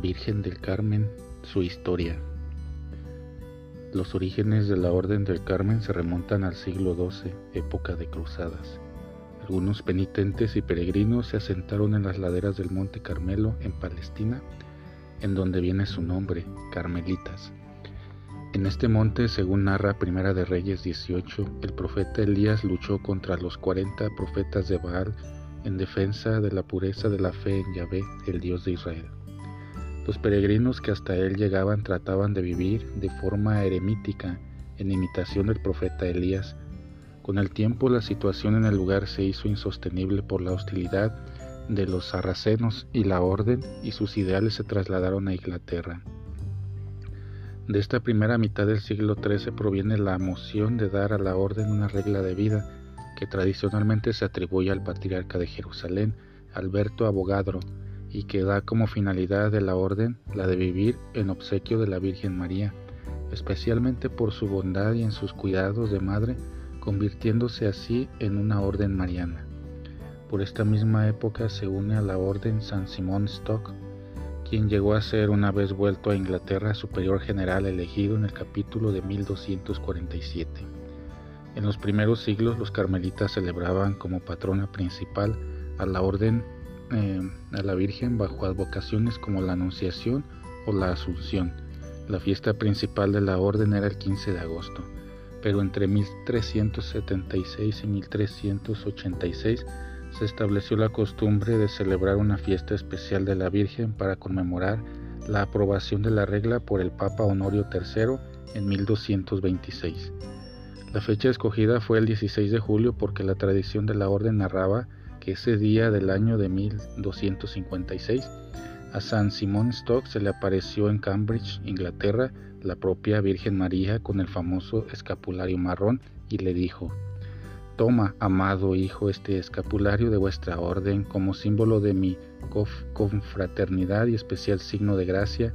Virgen del Carmen, su historia. Los orígenes de la Orden del Carmen se remontan al siglo XII, época de cruzadas. Algunos penitentes y peregrinos se asentaron en las laderas del Monte Carmelo, en Palestina, en donde viene su nombre, Carmelitas. En este monte, según narra Primera de Reyes 18, el profeta Elías luchó contra los 40 profetas de Baal en defensa de la pureza de la fe en Yahvé, el Dios de Israel. Los peregrinos que hasta él llegaban trataban de vivir de forma eremítica en imitación del profeta Elías. Con el tiempo la situación en el lugar se hizo insostenible por la hostilidad de los sarracenos y la orden y sus ideales se trasladaron a Inglaterra. De esta primera mitad del siglo XIII proviene la moción de dar a la orden una regla de vida que tradicionalmente se atribuye al patriarca de Jerusalén, Alberto Abogadro, y que da como finalidad de la orden la de vivir en obsequio de la Virgen María, especialmente por su bondad y en sus cuidados de madre, convirtiéndose así en una orden mariana. Por esta misma época se une a la orden San Simón Stock, quien llegó a ser una vez vuelto a Inglaterra superior general elegido en el capítulo de 1247. En los primeros siglos los carmelitas celebraban como patrona principal a la orden eh, a la Virgen bajo advocaciones como la Anunciación o la Asunción. La fiesta principal de la orden era el 15 de agosto, pero entre 1376 y 1386 se estableció la costumbre de celebrar una fiesta especial de la Virgen para conmemorar la aprobación de la regla por el Papa Honorio III en 1226. La fecha escogida fue el 16 de julio porque la tradición de la orden narraba que ese día del año de 1256 a San Simón Stock se le apareció en Cambridge, Inglaterra, la propia Virgen María con el famoso escapulario marrón y le dijo, Toma, amado Hijo, este escapulario de vuestra orden como símbolo de mi confraternidad y especial signo de gracia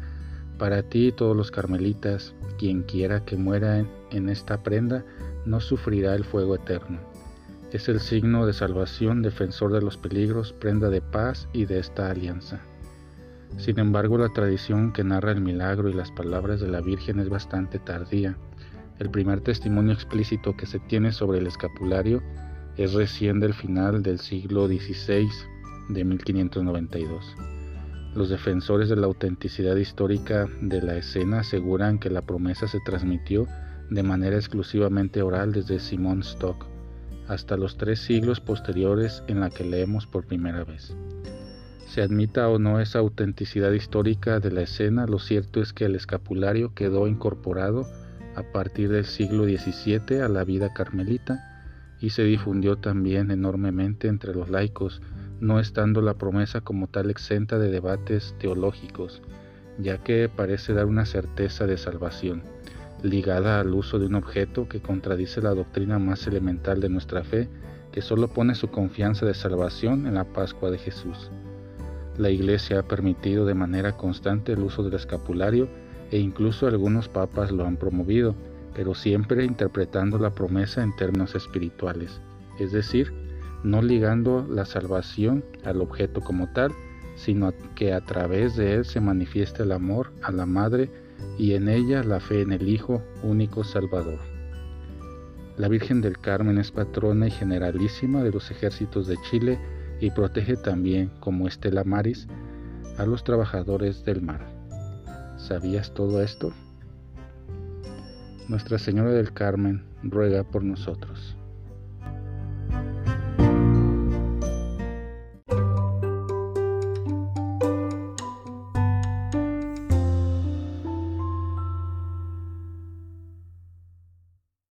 para ti y todos los carmelitas, quien quiera que muera en esta prenda, no sufrirá el fuego eterno. Es el signo de salvación, defensor de los peligros, prenda de paz y de esta alianza. Sin embargo, la tradición que narra el milagro y las palabras de la Virgen es bastante tardía. El primer testimonio explícito que se tiene sobre el escapulario es recién del final del siglo XVI de 1592. Los defensores de la autenticidad histórica de la escena aseguran que la promesa se transmitió de manera exclusivamente oral desde Simón Stock hasta los tres siglos posteriores en la que leemos por primera vez. Se admita o no esa autenticidad histórica de la escena, lo cierto es que el escapulario quedó incorporado a partir del siglo XVII a la vida carmelita y se difundió también enormemente entre los laicos, no estando la promesa como tal exenta de debates teológicos, ya que parece dar una certeza de salvación ligada al uso de un objeto que contradice la doctrina más elemental de nuestra fe, que solo pone su confianza de salvación en la Pascua de Jesús. La Iglesia ha permitido de manera constante el uso del escapulario e incluso algunos papas lo han promovido, pero siempre interpretando la promesa en términos espirituales, es decir, no ligando la salvación al objeto como tal, sino que a través de él se manifiesta el amor a la Madre y en ella la fe en el Hijo único Salvador. La Virgen del Carmen es patrona y generalísima de los ejércitos de Chile y protege también, como Estela Maris, a los trabajadores del mar. ¿Sabías todo esto? Nuestra Señora del Carmen ruega por nosotros.